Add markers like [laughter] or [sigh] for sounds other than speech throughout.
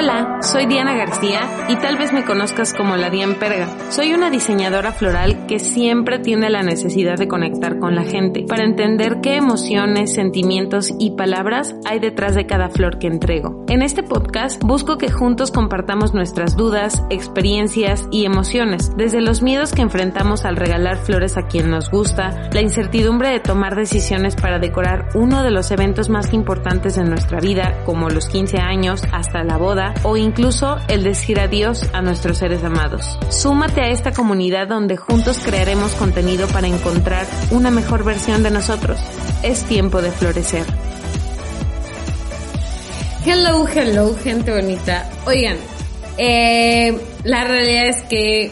Hola, soy Diana García y tal vez me conozcas como la Dian Perga. Soy una diseñadora floral que siempre tiene la necesidad de conectar con la gente para entender qué emociones, sentimientos y palabras hay detrás de cada flor que entrego. En este podcast busco que juntos compartamos nuestras dudas, experiencias y emociones, desde los miedos que enfrentamos al regalar flores a quien nos gusta, la incertidumbre de tomar decisiones para decorar uno de los eventos más importantes de nuestra vida, como los 15 años, hasta la boda, o incluso el decir adiós a nuestros seres amados. Súmate a esta comunidad donde juntos crearemos contenido para encontrar una mejor versión de nosotros. Es tiempo de florecer. Hello, hello, gente bonita. Oigan, eh, la realidad es que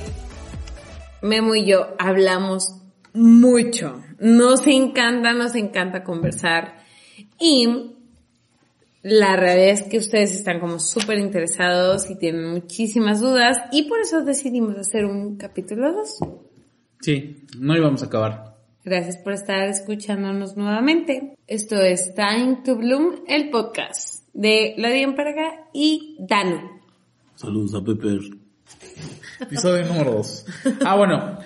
Memo y yo hablamos mucho. Nos encanta, nos encanta conversar. Y la realidad es que ustedes están como súper interesados y tienen muchísimas dudas y por eso decidimos hacer un capítulo 2. Sí, no íbamos a acabar. Gracias por estar escuchándonos nuevamente. Esto es Time to Bloom, el podcast de Ladian Perga y Dano. Saludos a Pepper. Episodio número 2. Ah, bueno.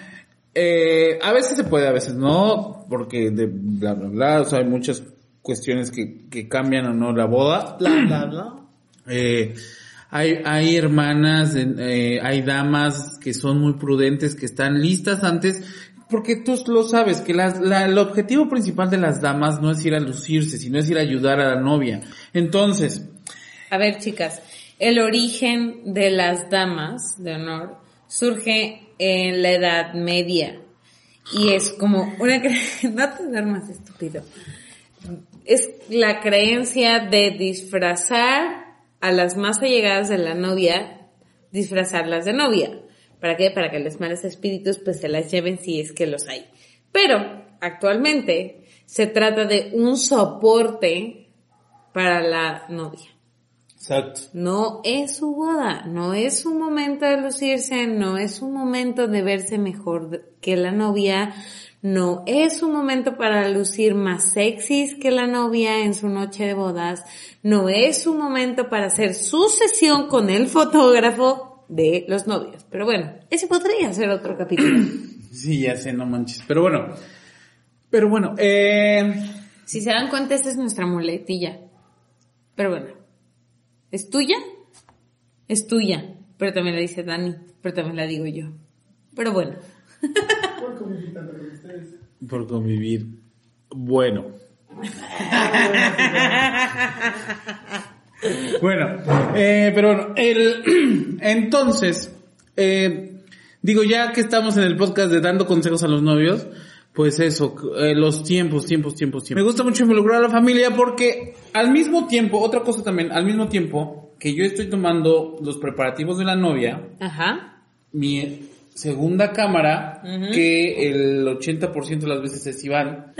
Eh, a veces se puede, a veces no, porque de bla bla bla, o sea, hay muchas cuestiones que, que cambian o no la boda. [clears throat] Bla, bla, bla. Eh, hay, hay hermanas, eh, hay damas que son muy prudentes, que están listas antes, porque tú lo sabes, que las, la, el objetivo principal de las damas no es ir a lucirse, sino es ir a ayudar a la novia. Entonces. A ver, chicas, el origen de las damas de honor surge en la Edad Media. Y es como una... [laughs] no tener más estúpido es la creencia de disfrazar a las más allegadas de la novia, disfrazarlas de novia. ¿Para qué? Para que los malos espíritus pues se las lleven si es que los hay. Pero actualmente se trata de un soporte para la novia. Exacto. No es su boda, no es un momento de lucirse, no es un momento de verse mejor que la novia, no es un momento para lucir más sexys que la novia en su noche de bodas. No es un momento para hacer su sesión con el fotógrafo de los novios. Pero bueno, ese podría ser otro capítulo. [clears throat] Sí, ya sé, no manches. Pero bueno, pero bueno, eh... Si se dan cuenta, esta es nuestra muletilla. Pero bueno, ¿es tuya? Es tuya. Pero también la dice Dani, pero también la digo yo. Pero bueno. Por convivir tanto con ustedes. Por convivir. Bueno. bueno, eh, pero bueno, el, [clears throat] entonces, eh, digo, ya que estamos en el podcast de dando consejos a los novios, pues eso, eh, los tiempos, tiempos, tiempos, tiempos. Me gusta mucho involucrar a la familia porque al mismo tiempo, otra cosa también, al mismo tiempo que yo estoy tomando los preparativos de la novia, Ajá. mi segunda cámara, que el 80% de las veces es Iván.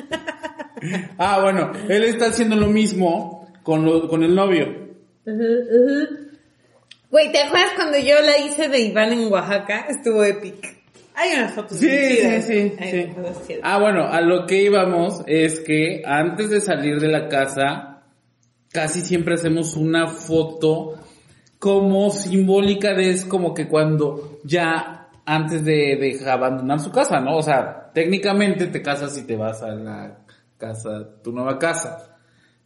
[laughs] ah, bueno, él está haciendo lo mismo con, lo, con el novio. Güey, ¿te acuerdas cuando yo la hice de Iván en Oaxaca? Estuvo épico. Hay unas fotos Sí, sí, sí, sí. chidas. Ah, bueno, a lo que íbamos es que antes de salir de la casa, casi siempre hacemos una foto como simbólica de es como que cuando ya antes de, de abandonar su casa, ¿no? O sea, técnicamente te casas y te vas a la casa, tu nueva casa,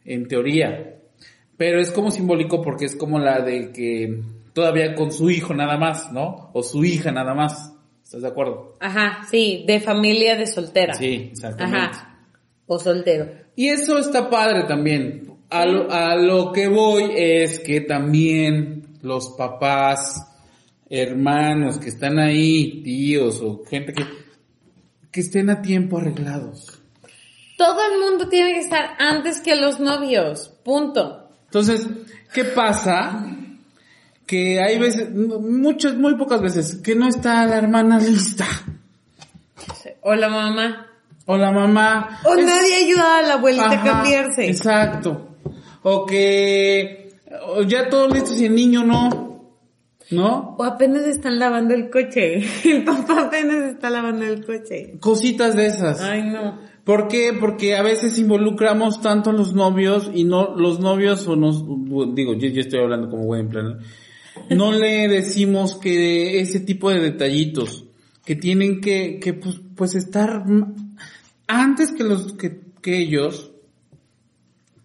en teoría. Pero es como simbólico porque es como la de que todavía con su hijo nada más, ¿no? O su hija nada más. ¿Estás de acuerdo? Ajá, sí, de familia de soltera. Sí, exactamente. Ajá. O soltero. Y eso está padre también. A lo, a lo que voy es que también los papás, hermanos que están ahí, tíos o gente que, que estén a tiempo arreglados. Todo el mundo tiene que estar antes que los novios. Punto. Entonces, ¿qué pasa? Que hay veces, muchas, muy pocas veces, que no está la hermana lista. O la mamá. O la mamá. O Es- nadie ayuda a la abuelita a cambiarse. Exacto. O que o ya todo listo y el niño no. ¿No? O apenas están lavando el coche. [laughs] El papá apenas está lavando el coche. Cositas de esas. Ay, no. ¿Por qué? Porque a veces involucramos tanto a los novios y no, los novios o nos, digo, yo, yo estoy hablando como buen plan, no le [laughs] decimos que ese tipo de detallitos, que tienen que, que pues, pues estar antes que los, que, que ellos,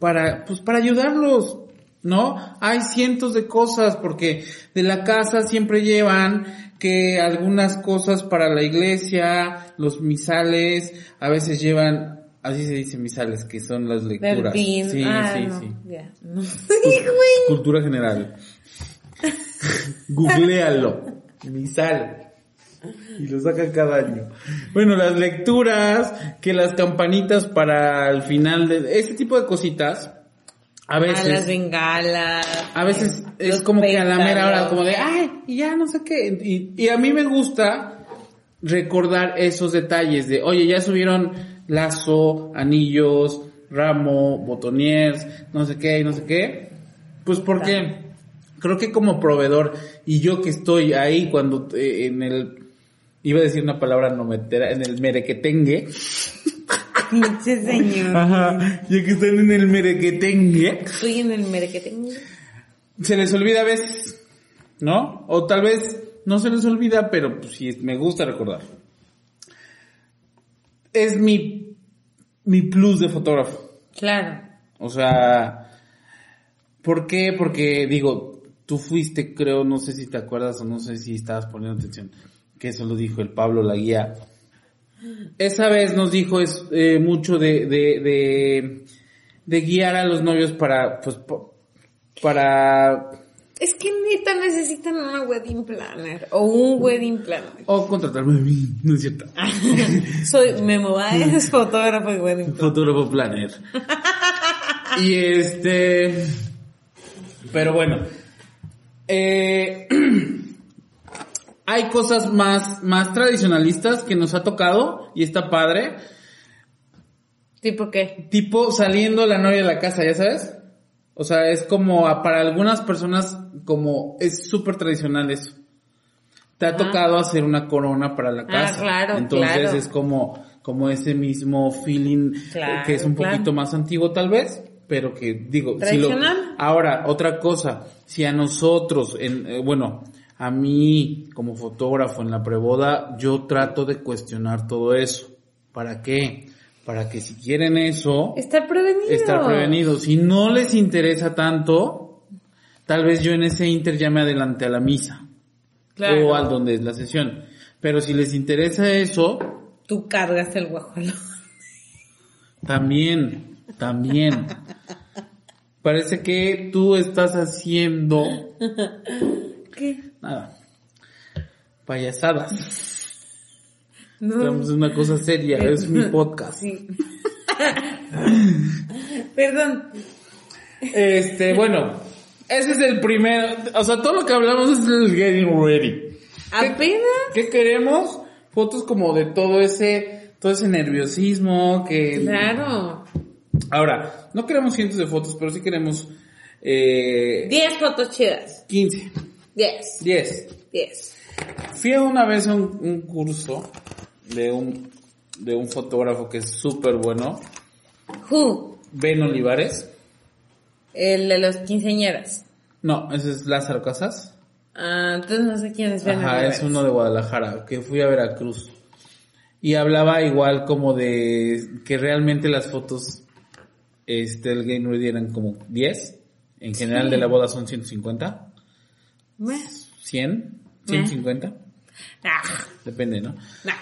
para, pues para ayudarlos, ¿no? Hay cientos de cosas porque de la casa siempre llevan que algunas cosas para la iglesia, los misales, a veces llevan, así se dice misales, que son las lecturas. Pin. Sí, ah, sí, no, sí. No. Cultura general. [laughs] Googlealo. Misal. Y lo sacan cada año. Bueno, las lecturas, que las campanitas para el final de ese tipo de cositas. A A las veces, bengalas. a veces es como que a la mera hora, como de, ay, ya no sé qué. Y, y a mí me gusta recordar esos detalles de, oye, ya subieron lazo, anillos, ramo, botoniers, no sé qué, y no sé qué. Pues porque creo que como proveedor y yo que estoy ahí cuando eh, en el iba a decir una palabra no metera en el merequetengue Pinche señor. ajá ya que están en el merequetengue Estoy en el merequetengue. se les olvida a veces no o tal vez no se les olvida pero pues sí me gusta recordar es mi mi plus de fotógrafo Claro. O sea, ¿por qué? Porque digo, tú fuiste, creo, no sé si te acuerdas o no sé si estabas poniendo atención, que eso lo dijo el Pablo la guía. Esa vez nos dijo es eh, mucho de, de, de, de guiar a los novios para, pues, para, Es que neta necesitan una wedding planner o un wedding planner. o contratarme a mí, no es cierto. Soy [laughs] Memo Baez, fotógrafo y wedding planner. Fotógrafo planner. [laughs] y este, pero bueno, eh, [clears throat] hay cosas más, más tradicionalistas que nos ha tocado y está padre. ¿Tipo qué? Tipo saliendo la novia de la casa, ¿ya sabes? O sea, es como, para algunas personas, como, es súper tradicional eso. Te ha tocado hacer una corona para la Ah, casa. claro, Entonces claro. es como, como ese mismo feeling eh, Claro, que es un poquito más antiguo tal vez, pero que digo, si lo, ahora, otra cosa, si a nosotros, en, eh, bueno, a mí como fotógrafo en la preboda, yo trato de cuestionar todo eso. ¿Para qué? Para que si quieren eso, Estar prevenido. estar prevenidos. Si no les interesa tanto, tal vez yo en ese inter ya me adelante a la misa. Claro. O al donde es la sesión. Pero si les interesa eso, Tú cargas el guajolo. también, también. Parece que tú estás haciendo [laughs] ¿Qué? Nada. Payasadas. [laughs] No. Estamos en una cosa seria, es mi podcast. Sí. [laughs] Perdón. Este, bueno, ese es el primero, o sea, todo lo que hablamos es el getting ready. Apenas. ¿Qué queremos? Fotos como de todo ese, todo ese nerviosismo que... Claro. Ahora, no queremos cientos de fotos, pero sí queremos, eh, 10 fotos chidas. 15, 10. 10. 10. Fui una vez a un, un curso de un, de un fotógrafo que es súper bueno, Who? Ben Olivares. El de los quinceañeras. No, ese es Lázaro Casas. Ah, entonces no sé quién es Ben Ajá, Olivares. es uno de Guadalajara, que fui a Veracruz. Y hablaba igual como de que realmente las fotos este, del Game Ready eran como 10. En general de la boda son 150. Meh. 100, 150. Ah, Depende, ¿no? nah.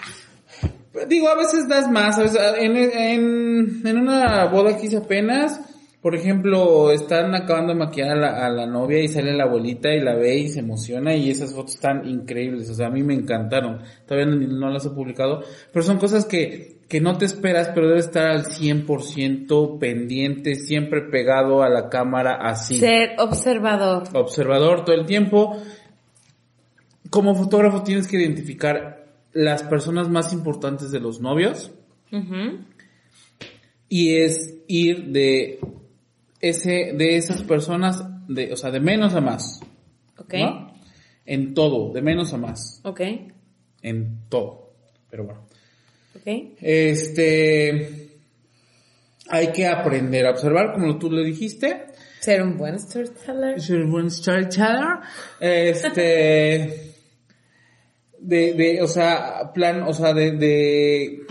Digo, a veces das más. a veces- en, en, en una boda que hice apenas, por ejemplo, están acabando de maquillar a la, a la novia y sale la abuelita y la ve y se emociona y esas fotos están increíbles. O sea, a mí me encantaron. Todavía no, no las he publicado, pero son cosas que, que no te esperas, pero debes estar al 100% pendiente, siempre pegado a la cámara así. Ser observador. Observador todo el tiempo. Como fotógrafo tienes que identificar las personas más importantes de los novios y es ir de ese, de esas personas, de, o sea, de menos a más. Ok. ¿no? En todo, de menos a más. Ok. En todo. Pero bueno. Ok. Este, hay que aprender a observar, como tú le dijiste. Ser un buen storyteller. Ser un buen storyteller. Este, [laughs] de, de, o sea, plan, o sea, de, de,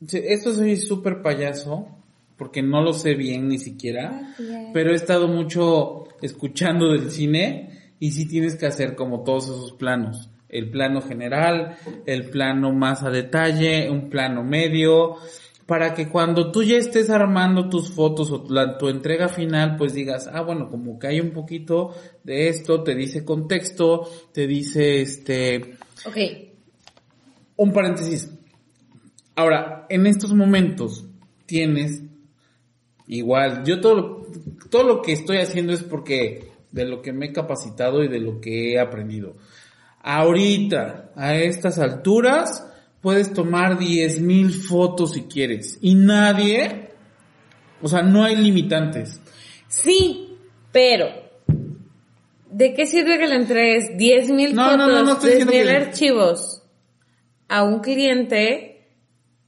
esto soy súper payaso, porque no lo sé bien ni siquiera, pero he estado mucho escuchando del cine y sí tienes que hacer como todos esos planos. El plano general, el plano más a detalle, un plano medio, para que cuando tú ya estés armando tus fotos o la- tu entrega final, pues digas, ah, bueno, como que hay un poquito de esto, te dice contexto, te dice este, Ok. un paréntesis. Ahora, en estos momentos tienes igual, yo todo lo, todo lo que estoy haciendo es porque de lo que me he capacitado y de lo que he aprendido. Ahorita, a estas alturas, puedes tomar 10.000 fotos si quieres y nadie, o sea, no hay limitantes. Sí, pero ¿de qué sirve que le entregues 10.000 No, fotos, no, no estoy diciendo 10.000 que- archivos a un cliente?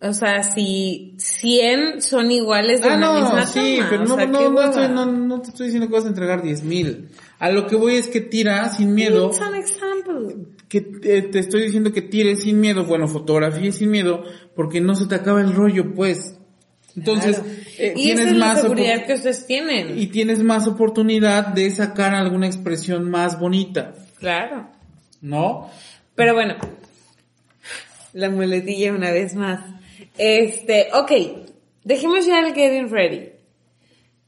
O sea, si 100 son iguales de Ah, una no, misma sí, toma, pero o no, sea, no, no, estoy- no, no te estoy diciendo que vas a entregar 10.000. A lo que voy es que tira sin miedo. It's an example. que te, te estoy diciendo que tires sin miedo, bueno, fotografía sin miedo, porque no se te acaba el rollo, pues. Entonces, Claro. eh, y tienes esa es la más seguridad que ustedes tienen. y tienes más oportunidad de sacar alguna expresión más bonita, Claro. ¿no? Pero bueno, la muletilla una vez más. Este, ok, dejemos ya el getting ready. De ahí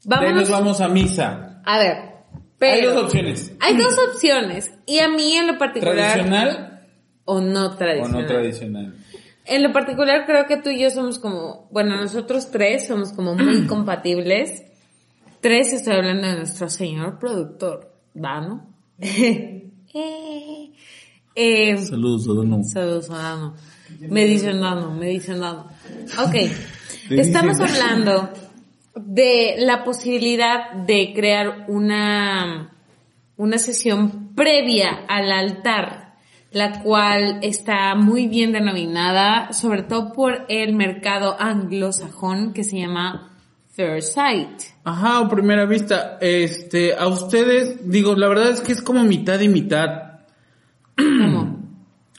Vámonos. nos vamos a misa. A ver, pero. Hay dos opciones. Hay dos opciones. Y a mí en lo particular. Tradicional O no o tradicional. no tradicional. En lo particular creo que tú y yo somos como, bueno, nosotros tres somos como muy [clears throat] compatibles. Tres, estoy hablando de nuestro señor productor, Dano. Eh, [laughs] eh, Saludos, Adano. Saludos, Dano. Me dicen Dano, me dicen Dano. Ok, [laughs] estamos hablando de la posibilidad de crear una, una sesión previa al altar, la cual está muy bien denominada, sobre todo por el mercado anglosajón que se llama First Sight. Ajá, o primera vista, este, a ustedes, digo, la verdad es que es como mitad y mitad. ¿Cómo?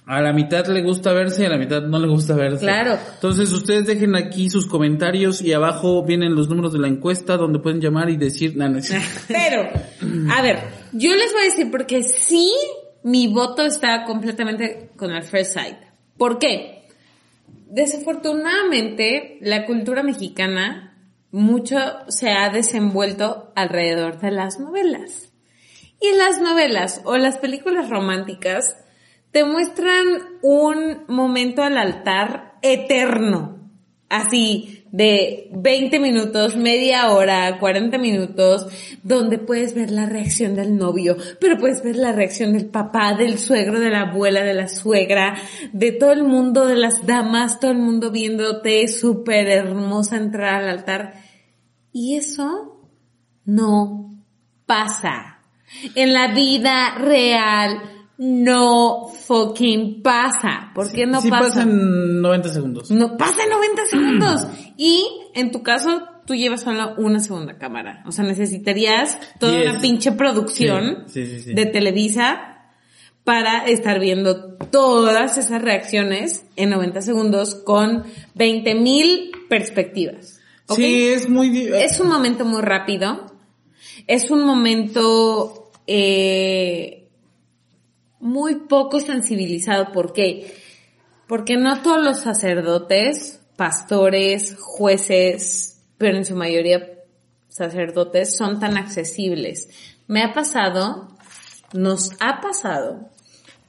A la mitad le gusta verse y a la mitad no le gusta verse. Claro. Entonces ustedes dejen aquí sus comentarios y abajo vienen los números de la encuesta donde pueden llamar y decir, no, no es cierto. [laughs] Pero, a ver, yo les voy a decir porque sí, mi voto está completamente con el First Sight. ¿Por qué? Desafortunadamente, la cultura mexicana mucho se ha desenvuelto alrededor de las novelas. Y las novelas o las películas románticas te muestran un momento al altar eterno. Así, de 20 minutos, media hora, 40 minutos, donde puedes ver la reacción del novio, pero puedes ver la reacción del papá, del suegro, de la abuela, de la suegra, de todo el mundo, de las damas, todo el mundo viéndote súper hermosa entrar al altar. Y eso no pasa. En la vida real no fucking pasa. ¿Por qué no sí pasa? pasa en 90 segundos. No pasa en 90 segundos. Y en tu caso, tú llevas solo una segunda cámara. O sea, necesitarías toda Diez. una pinche producción Sí, sí, sí, sí. de Televisa para estar viendo todas esas reacciones en 90 segundos con 20 mil perspectivas. Sí, es muy... Es un momento muy rápido. Es un momento eh, muy poco sensibilizado. ¿Por qué? Porque no todos los sacerdotes, pastores, jueces, pero en su mayoría sacerdotes son tan accesibles. Me ha pasado, nos ha pasado,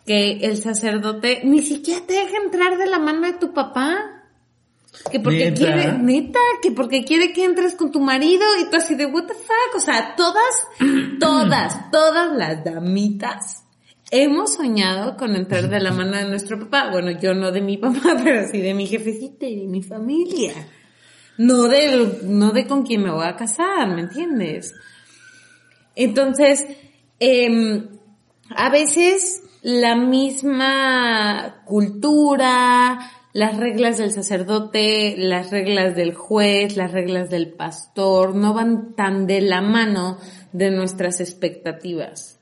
que el sacerdote ni siquiera te deja entrar de la mano de tu papá. Que porque ¿Neta? quiere, neta, que porque quiere que entres con tu marido y tú así de what the fuck. O sea, todas, [clears throat] todas, todas las damitas hemos soñado con entrar de la mano de nuestro papá. Bueno, yo no de mi papá, [laughs] pero sí de mi jefecita y de mi familia. no de, no de con quién me voy a casar, ¿me entiendes? Entonces, em, a veces la misma cultura, las reglas del sacerdote, las reglas del juez, las reglas del pastor, no van tan de la mano de nuestras expectativas.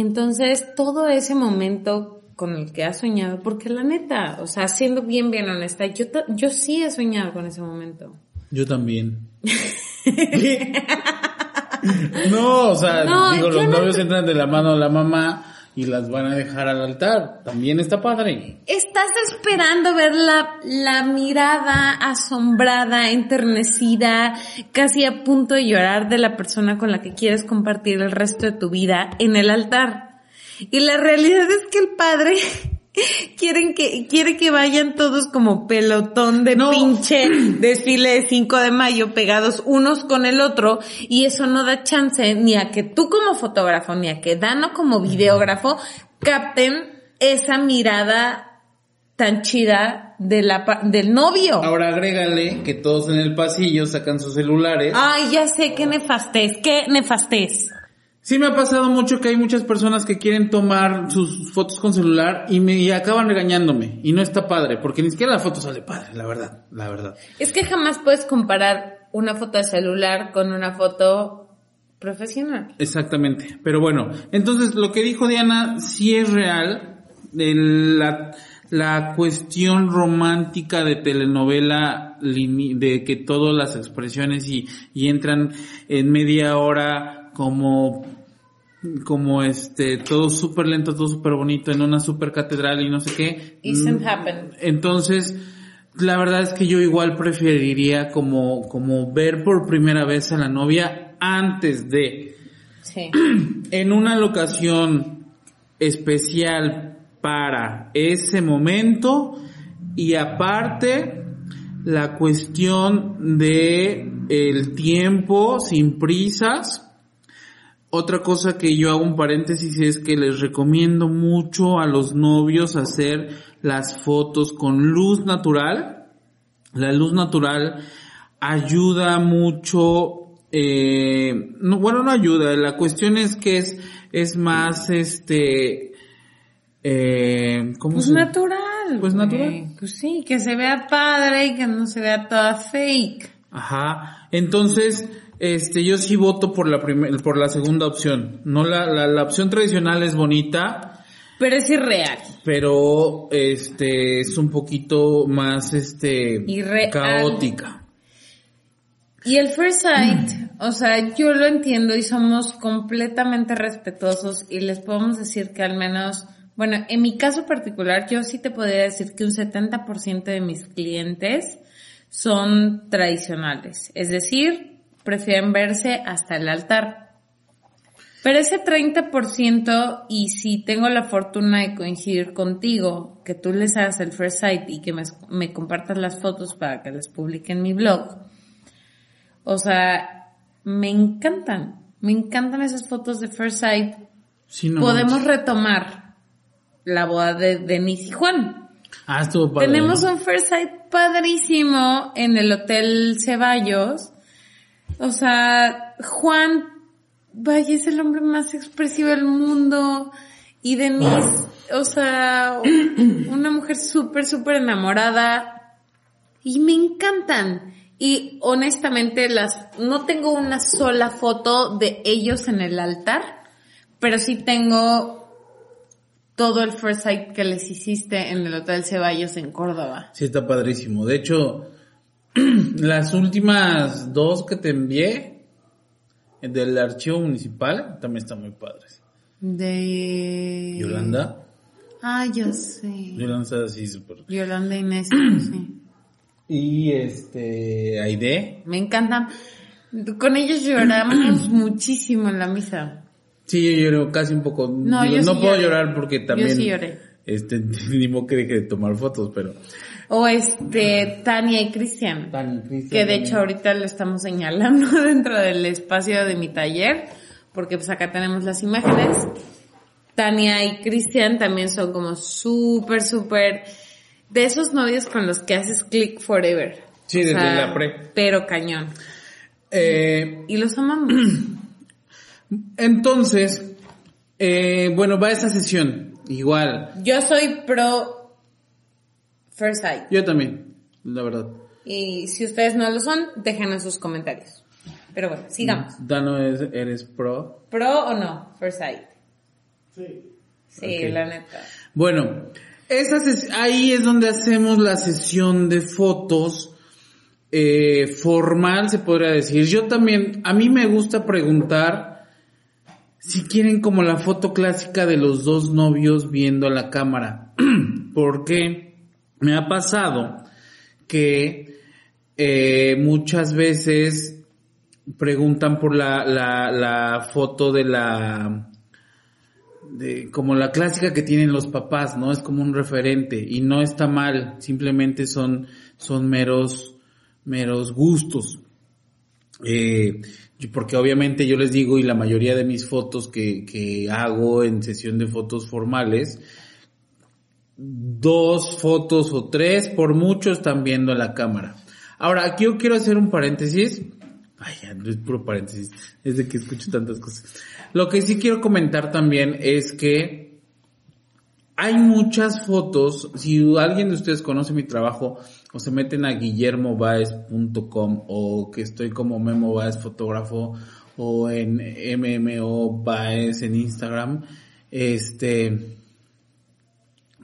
Entonces, todo ese momento con el que has soñado, porque la neta, o sea, siendo bien, bien honesta, yo, yo sí he soñado con ese momento. Yo también. [laughs] [laughs] no, o sea, digo, los novios entran de la mano a la mamá y las van a dejar al altar. También está padre. Estás esperando ver la, la mirada asombrada, enternecida, casi a punto de llorar de la persona con la que quieres compartir el resto de tu vida en el altar. Y la realidad es que el padre quieren que, quiere que vayan todos como pelotón de pinche [clears throat] desfile de 5 de mayo pegados unos con el otro y eso no da chance ni a que tú como fotógrafo ni a que Dano como videógrafo capten esa mirada tan chida de la, del novio. Ahora agrégale que todos en el pasillo sacan sus celulares. Ay, ya sé, qué nefastez, qué nefastez. Sí me ha pasado mucho que hay muchas personas que quieren tomar sus fotos con celular y me acaban regañándome y no está padre porque ni siquiera la foto sale padre, la verdad, la verdad. Es que jamás puedes comparar una foto de celular con una foto profesional. Exactamente, pero bueno, entonces lo que dijo Diana sí es real, la, la cuestión romántica de telenovela, de que todas las expresiones y, y entran en media hora como como este, todo súper lento, todo súper bonito, en una súper catedral y no sé qué. Isn't happen. Entonces, la verdad es que yo igual preferiría como, como ver por primera vez a la novia antes de. Sí. [clears throat] En una locación especial para ese momento y aparte la cuestión de el tiempo sin prisas otra cosa que yo hago un paréntesis es que les recomiendo mucho a los novios hacer las fotos con luz natural. La luz natural ayuda mucho, eh, no, bueno, no ayuda, la cuestión es que es, es más, este, eh, ¿cómo pues natural. Pues natural. Pues sí, que se vea padre y que no se vea toda fake. Ajá. Entonces, este, yo sí voto por la por la segunda opción. No la, la, opción tradicional es bonita. Pero es irreal. Pero, este, es un poquito más, este, caótica. Y el first sight, o sea, yo lo entiendo y somos completamente respetuosos y les podemos decir que al menos, bueno, en mi caso particular, yo sí te podría decir que un 70% de mis clientes son tradicionales. Es decir, prefieren verse hasta el altar. Pero ese 30%, y si tengo la fortuna de coincidir contigo, que tú les hagas el first sight y que me, compartas las fotos para que las publique en mi blog, o sea, me encantan, me encantan esas fotos de first sight. Podemos retomar la boda de Denise y Juan. Ah, estuvo padre. Tenemos un first sight padrísimo en el Hotel Ceballos o sea, Juan, vaya, es el hombre más expresivo del mundo. Y Denise, o sea, una mujer súper, súper enamorada. Y me encantan. Y honestamente las, no tengo una sola foto de ellos en el altar, pero sí tengo todo el first sight que les hiciste en el Hotel Ceballos en Córdoba. Sí, está padrísimo. De hecho, [clears throat] Las últimas dos que te envié del archivo municipal también están muy padres. De Yolanda. Ah, yo sé. Yolanda así súper. Yolanda Inés, sí. [clears throat] Y este Aide. Me encantan. Con ellos lloramos [clears throat] muchísimo en la misa. Sí, yo lloro casi un poco. No, no puedo llorar porque también. Yo sí lloré. Este, [laughs] ni que deje de tomar fotos, pero. O este, Tania y Cristian. Tania y Cristian. Que de hecho ahorita lo estamos señalando [laughs] dentro del espacio de mi taller, porque pues acá tenemos las imágenes. Tania y Cristian también son como súper, súper de esos novios con los que haces click forever. Sí, O desde sea, la pre. Pero cañón. Eh, Y los amamos. [clears throat] entonces, eh, bueno, va esa sesión. Igual. Yo soy pro First Sight. Yo también, la verdad. Y si ustedes no lo son, déjenos sus comentarios. Pero bueno, sigamos. Dano, es- eres pro. ¿Pro o no? First Sight. Sí. Sí, la neta. Bueno, esa ahí es donde hacemos la sesión de fotos eh, formal, se podría decir. Yo también, a mí me gusta preguntar si quieren como la foto clásica de los dos novios viendo a la cámara. [clears throat] Porque me ha pasado que eh, muchas veces preguntan por la, la, la foto de la de como la clásica que tienen los papás, ¿no? Es como un referente y no está mal, simplemente son son meros meros gustos. Eh, porque obviamente yo les digo y la mayoría de mis fotos que, que hago en sesión de fotos formales, dos fotos o tres por mucho están viendo la cámara. Ahora, aquí yo quiero hacer un paréntesis. Ay, no es puro paréntesis. Es de que escucho tantas cosas. Lo que sí quiero comentar también es que hay muchas fotos. Si alguien de ustedes conoce mi trabajo o se meten a guillermobaez.com o que estoy como Memo Baez fotógrafo o en MMO Baez en Instagram, este,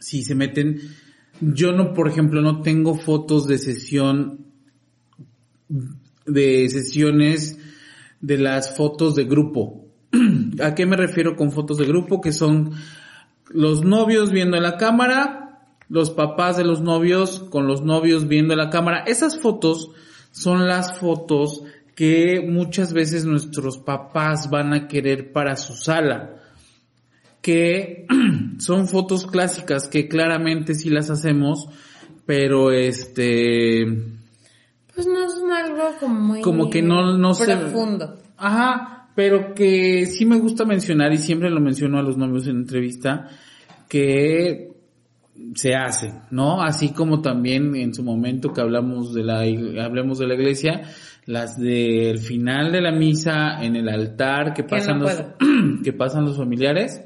si se meten, yo no, por ejemplo, no tengo fotos de sesión, de sesiones de las fotos de grupo. [clears throat] ¿A qué me refiero con fotos de grupo? Que son los novios viendo la cámara, los papás de los novios con los novios viendo la cámara. Esas fotos son las fotos que muchas veces nuestros papás van a querer para su sala que [clears throat] son fotos clásicas que claramente sí las hacemos, pero este, Pues no son algo como muy... Como que no- no se- Profundo. ajá, pero que sí me gusta mencionar y siempre lo menciono a los novios en entrevista, que se hace, ¿no? Así como también en su momento que hablamos de la, hablemos de la iglesia, las del final de la misa en el altar que pasan no los, [clears throat] que pasan los familiares.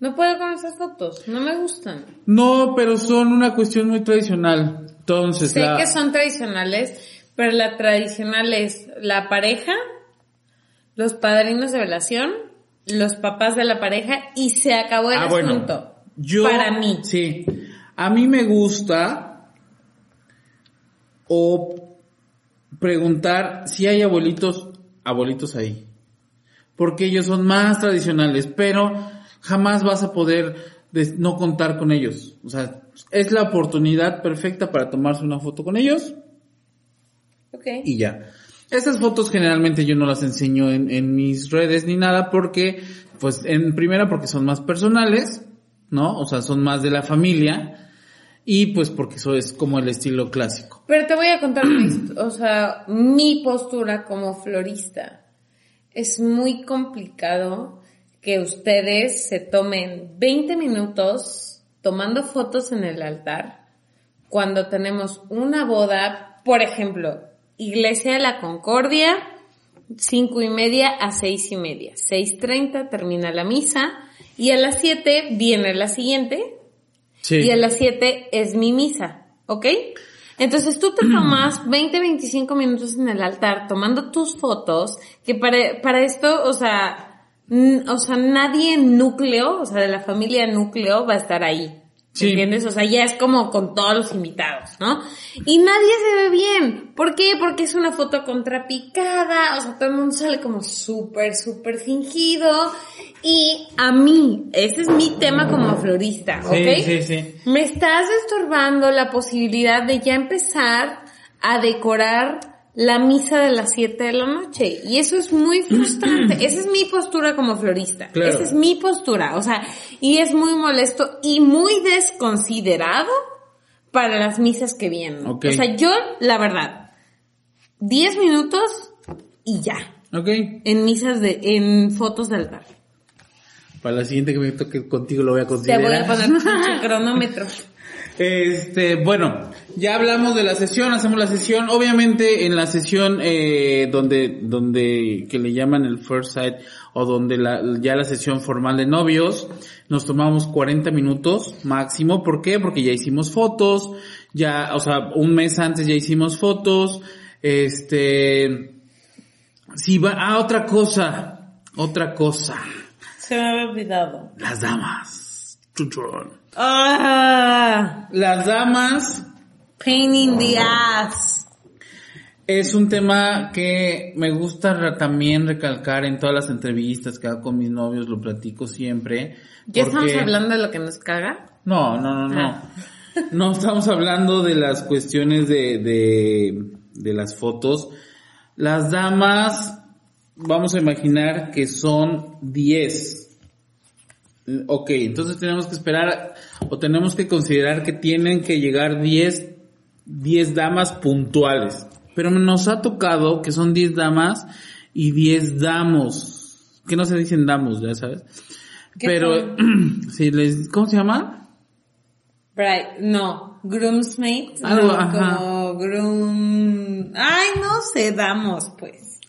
No puedo con esas fotos, no me gustan. No, pero son una cuestión muy tradicional. Entonces, Sé la- que son tradicionales, pero la tradicional es la pareja, los padrinos de velación, los papás de la pareja y se acabó el Ah, bueno. asunto. yo, Para mí. Sí. A mí me gusta o preguntar si hay abuelitos, abuelitos ahí. Porque ellos son más tradicionales, pero jamás vas a poder no contar con ellos. O sea, es la oportunidad perfecta para tomarse una foto con ellos Ok. y ya. Esas fotos generalmente yo no las enseño en, mis redes ni nada porque, pues, en primera porque son más personales, ¿no? O sea, son más de la familia y pues porque eso es como el estilo clásico. Pero te voy a contar hist- o sea, mi postura como florista. Es muy complicado que ustedes se tomen 20 minutos tomando fotos en el altar cuando tenemos una boda, por ejemplo, Iglesia de la Concordia, cinco y media a seis y media. 6.30 termina la misa y a las 7 viene la siguiente Sí. y a las 7 es mi misa, ¿ok? Entonces tú te tomas [clears throat] 20, 25 minutos en el altar tomando tus fotos, que para, para esto, o sea, o sea, nadie núcleo, o sea, de la familia núcleo va a estar ahí. Sí. ¿Entiendes? O sea, ya es como con todos los invitados, ¿no? Y nadie se ve bien. ¿Por qué? Porque es una foto contrapicada, o sea, todo el mundo sale como súper, súper fingido. Y a mí, ese es mi tema como florista, ¿ok? Sí, sí, sí. Me estás estorbando la posibilidad de ya empezar a decorar la misa de las 7 de la noche. Y eso es muy frustrante. [clears throat] Esa es mi postura como florista. Claro. Esa es mi postura. O sea, y es muy molesto y muy desconsiderado para las misas que vienen. O sea, yo, la verdad, 10 minutos y ya. Ok. En misas de, en fotos de altar. Para la siguiente que me toque contigo lo voy a Te considerar. voy a poner pinche [laughs] cronómetro. Este, bueno, ya hablamos de la sesión, hacemos la sesión. Obviamente en la sesión eh, donde, donde, que le llaman el first sight o donde la, ya la sesión formal de novios, nos tomamos 40 minutos máximo. ¿Por qué? Porque ya hicimos fotos, ya, o sea, un mes antes ya hicimos fotos. Este, si va, ah, otra cosa, otra cosa. Se me había olvidado. Las damas. Chuchurón. Ah, Las damas pain in the ass. es un tema que me gusta también recalcar en todas las entrevistas que hago con mis novios, lo platico siempre. ¿Ya estamos hablando de lo que nos caga? No, no, no, no. Ah. No estamos hablando de las cuestiones de, de, de las fotos. Las damas, vamos a imaginar que son 10. Ok, entonces tenemos que esperar o tenemos que considerar que tienen que llegar 10, 10 damas puntuales. Pero nos ha tocado que son 10 damas y 10 damos. Que no se dicen damos, ya sabes. ¿Qué Pero, [clears throat] si les, ¿cómo se llama? Right, no, groomsmate, no, ajá. como groom, ay, no sé, damos, pues.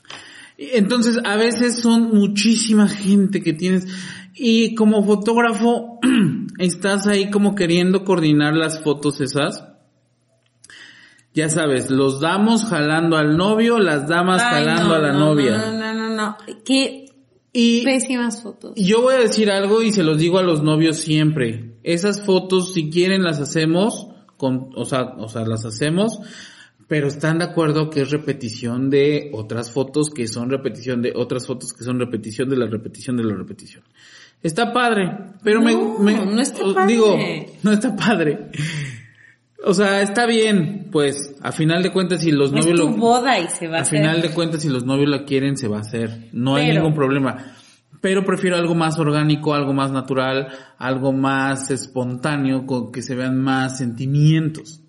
Entonces, a veces son muchísima gente que tienes y como fotógrafo [clears throat] estás ahí como queriendo coordinar las fotos esas. Ya sabes, los damos jalando al novio, las damas Ay, jalando no, a la no, novia. No, no, no, no, qué Y pésimas fotos. yo voy a decir algo y se los digo a los novios siempre. Esas fotos, si quieren, las hacemos, con, o sea, o sea, las hacemos, pero están de acuerdo que es repetición de otras fotos que son repetición de otras fotos que son repetición de la repetición de la repetición. Está padre, pero No, me, me- no está padre. digo, no está padre. O sea, está bien, pues, a final de cuentas si los es novios tu lo, boda y se va a a hacer. final de cuentas, si los novios la quieren, se va a hacer. No hay ningún problema. Pero prefiero algo más orgánico, algo más natural, algo más espontáneo, con que se vean más sentimientos.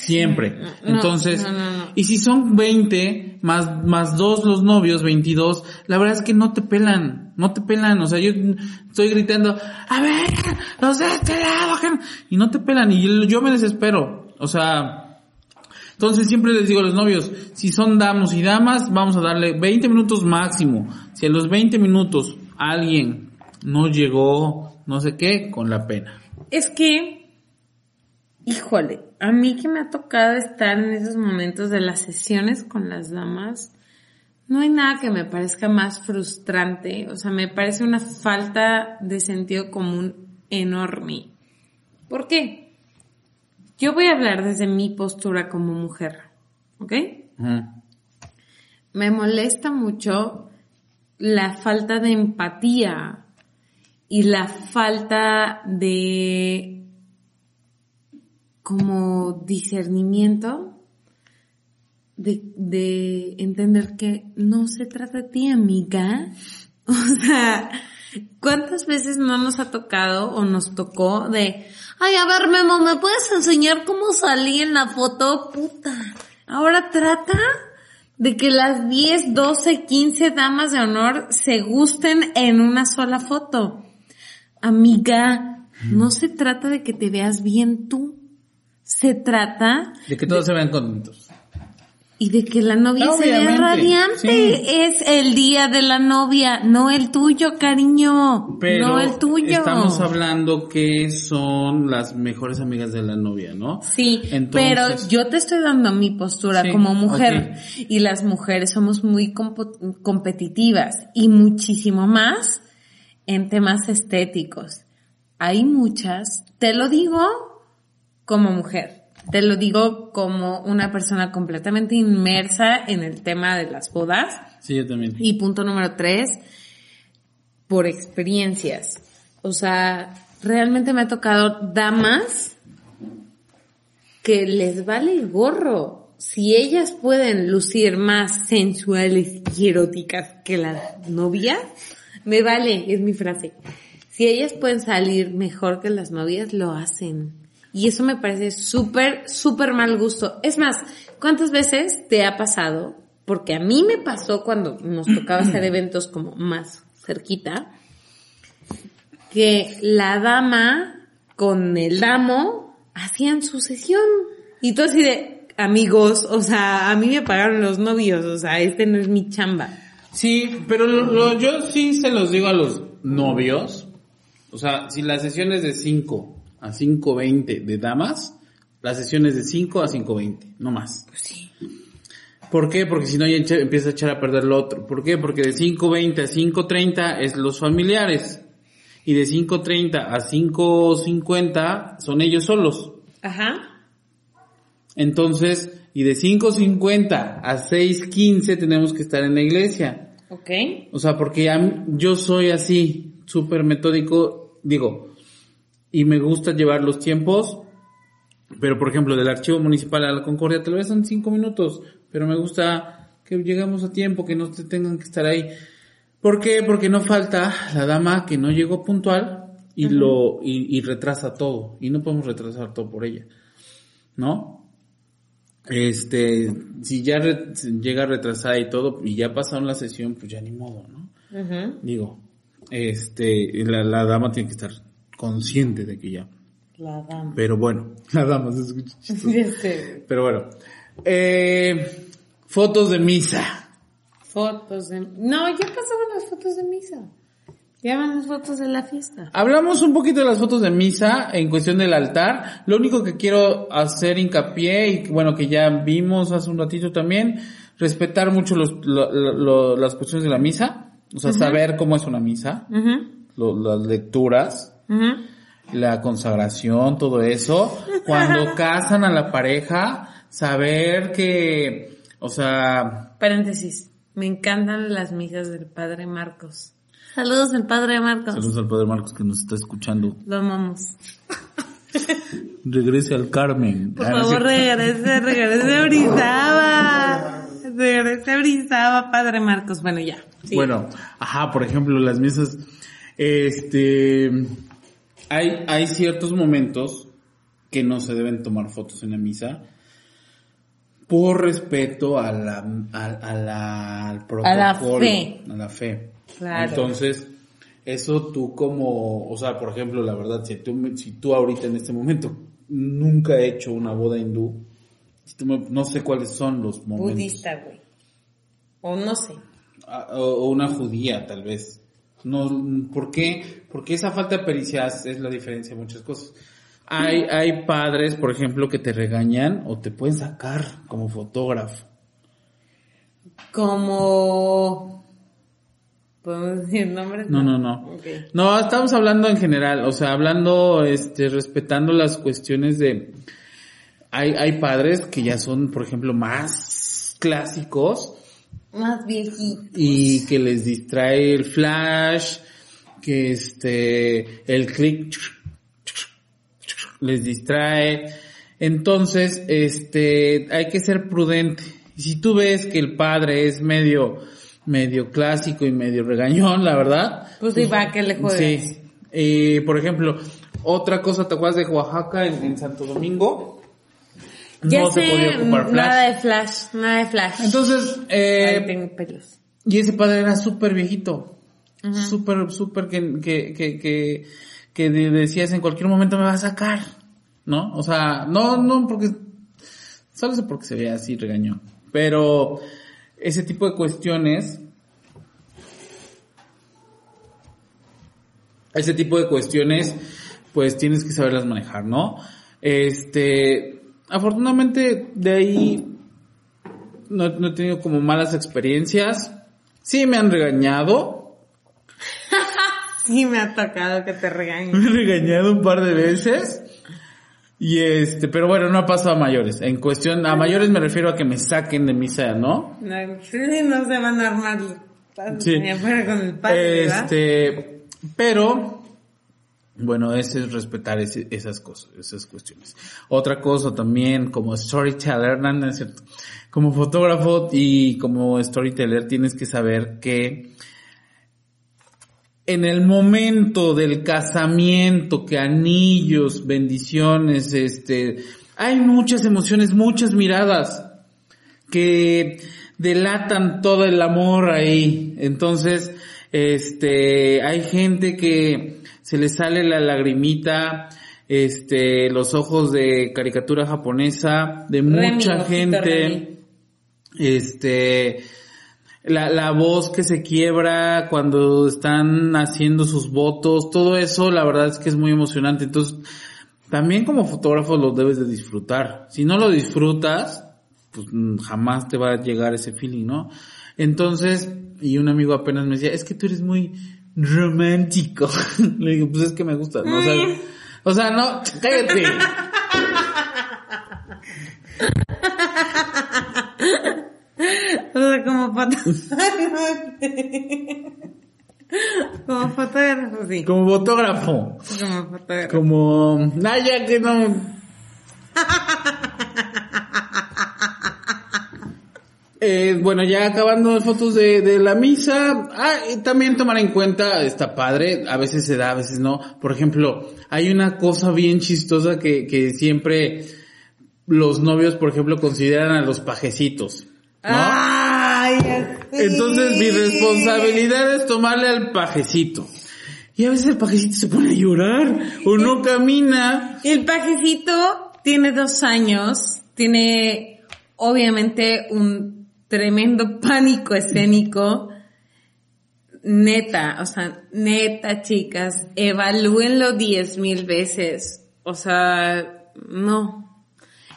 Siempre. No, Entonces, no, no, no. y si son 20, más, más dos los novios, 22, la verdad es que no te pelan, no te pelan, o sea, yo estoy gritando, a ver, los de este lado, que no-". y no te pelan, y yo, yo me desespero, o sea, entonces siempre les digo a los novios, si son damos y damas, vamos a darle 20 minutos máximo. Si a los 20 minutos alguien no llegó, no sé qué, con la pena. Es que, híjole, a mí que me ha tocado estar en esos momentos de las sesiones con las damas, no hay nada que me parezca más frustrante, o sea, me parece una falta de sentido común enorme. ¿Por qué? Yo voy a hablar desde mi postura como mujer, ¿ok? Me molesta mucho la falta de empatía y la falta de como discernimiento de, de entender que no se trata de ti, amiga. [laughs] O sea, ¿cuántas veces no nos ha tocado o nos tocó de, ay, a ver, Memo, ¿me puedes enseñar cómo salí en la foto? Puta. Ahora trata de que las 10, 12, 15 damas de honor se gusten en una sola foto. Amiga, no se trata de que te veas bien tú. Se trata De que todos se vean contentos. y de que la novia se vea radiante. sí. Es el día de la novia, no el tuyo, cariño. Pero no el tuyo. estamos hablando que son las mejores amigas de la novia, ¿no? Sí, Entonces- pero yo te estoy dando mi postura Sí, como mujer y las mujeres somos muy competitivas y muchísimo más en temas estéticos. Hay muchas, te lo digo como mujer, te lo digo como una persona completamente inmersa en el tema de las bodas. Sí, yo también. Y punto número tres, por experiencias. O sea, realmente me ha tocado damas que les vale el gorro. Si ellas pueden lucir más sensuales y eróticas que las novias, me vale, es mi frase. Si ellas pueden salir mejor que las novias, lo hacen. Y eso me parece súper, súper mal gusto. Es más, ¿cuántas veces te ha pasado? Porque a mí me pasó cuando nos tocaba hacer eventos como más cerquita, que la dama con el damo hacían su sesión. Y tú así de, amigos, o sea, a mí me pagaron los novios, o sea, este no es mi chamba. Sí, pero yo sí se los digo a los novios. O sea, si la sesión es de 5 a 5.20 de damas, la sesión es de 5 a 5.20, no más. Pues sí. ¿Por qué? Porque si no ya empieza a echar a perder lo otro. ¿Por qué? Porque de 5.20 a 5.30 es los familiares. Y de 5.30 a 5.50 son ellos solos. Ajá. Entonces, y de 5.50 a 6.15 tenemos que estar en la iglesia. Ok. O sea, porque a mí- yo soy así, súper metódico, digo, y me gusta llevar los tiempos, pero por ejemplo, del archivo municipal a la Concordia tal vez son cinco minutos, pero me gusta que lleguemos a tiempo, que no te tengan que estar ahí. ¿Por qué? Porque no falta la dama que no llegó puntual y lo, y, y retrasa todo, y no podemos retrasar todo por ella, ¿no? Este, si ya re- llega retrasada y todo, y ya pasaron la sesión, pues ya ni modo, ¿no? Digo, este, la, la dama tiene que estar consciente de que ya. La dama. Pero bueno, [laughs] la dama se escucha. [laughs] Este, Pero bueno, eh, fotos de misa. fotos de... No, ya pasaban las fotos de misa. Ya van las fotos de la fiesta. Hablamos un poquito de las fotos de misa en cuestión del altar. Lo único que quiero hacer hincapié y bueno que ya vimos hace un ratito también, respetar mucho los, lo- las cuestiones de la misa, o sea, saber cómo es una misa, lo- las lecturas, La consagración, todo eso. Cuando [laughs] casan a la pareja, saber que, o sea, Paréntesis. Me encantan las misas del Padre Marcos. Saludos del Padre Marcos. saludos al Padre Marcos que nos está escuchando. Lo amamos. [laughs] Regrese al Carmen. Por Ah, favor, regrese, regrese a Orizaba. Regrese a Orizaba, Padre Marcos. Bueno, ya. Sí. Bueno, ajá, por ejemplo, las mesas, este, hay, hay ciertos momentos que no se deben tomar fotos en la misa por respeto a la, a, a la, al A la protocolo, fe. a la fe. Claro. Entonces, eso tú como, o sea, por ejemplo, la verdad, si tú, si tú ahorita en este momento nunca he hecho una boda hindú, si tú me- no sé cuáles son los momentos. Budista, güey. O no sé. Ah, o, o una judía tal vez. No, ¿por qué? Porque esa falta de pericia es la diferencia de muchas cosas. Hay, hay padres, por ejemplo, que te regañan o te pueden sacar como fotógrafo. Como... ¿Podemos decir nombres? No, no, no. No, estamos hablando en general, o sea, hablando, este, respetando las cuestiones de, hay, hay padres que ya son, por ejemplo, más clásicos Más viejito. y que les distrae el flash, que este, el click les distrae. Entonces, este, hay que ser prudente. Y si tú ves que el padre es medio, medio clásico y medio regañón, la verdad. Pues sí, va, que le. Sí. Eh, por ejemplo, otra cosa, ¿te acuerdas de Oaxaca en, en Santo Domingo? Ya no sé, se podía ocupar flash. nada de flash, nada de flash. Entonces, eh, tengo pelos. y ese padre era súper viejito. Súper, súper que, que, que, que, que de- decías en cualquier momento me va a sacar. ¿No? O sea, no, no, porque, solo sé porque se veía así regañón. Pero, ese tipo de cuestiones, ese tipo de cuestiones, pues tienes que saberlas manejar, ¿no? Este, afortunadamente de ahí no, no he tenido como malas experiencias. Sí me han regañado. [laughs] Sí, me ha tocado que te regañen. Me han regañado un par de veces. Y este, pero bueno, no ha pasado a mayores. En cuestión, a mayores me refiero a que me saquen de misa, ¿no? No, sí, no se van a armar Sí. afuera con el padre, ¿verdad? Este, pero, bueno, ese es respetar ese- esas cosas, esas cuestiones. Otra cosa también, como storyteller, no es cierto. Como fotógrafo y como storyteller tienes que saber que en el momento del casamiento, que anillos, bendiciones, este, hay muchas emociones, muchas miradas que delatan todo el amor ahí. Entonces, este, hay gente que se le sale la lagrimita, este, los ojos de caricatura japonesa de Remy, mucha gente, Remy. este, la, la voz que se quiebra cuando están haciendo sus votos, todo eso la verdad es que es muy emocionante. Entonces, también como fotógrafo lo debes de disfrutar. Si no lo disfrutas, pues mm, jamás te va a llegar ese feeling, ¿no? Entonces, y un amigo apenas me decía, es que tú eres muy romántico. [laughs] Le digo, pues es que me gusta, ¿no? O sea, o sea, no, cállate. [laughs] [laughs] O sea, como fotógrafo. [laughs] como fotógrafo, sí. Como fotógrafo. Como fotógrafo. Como, ah, ya que no. [laughs] Eh, bueno, ya acabando las fotos de, de la misa, ah, y también tomar en cuenta, está padre, a veces se da, a veces no. Por ejemplo, hay una cosa bien chistosa que, que siempre los novios, por ejemplo, consideran a los pajecitos. ¿No? Ay, así. Entonces mi responsabilidad es tomarle al pajecito. Y a veces el pajecito se pone a llorar o no camina. El pajecito tiene dos años, tiene obviamente un tremendo pánico escénico. Neta, o sea, neta, chicas, evalúenlo diez mil veces. O sea, no.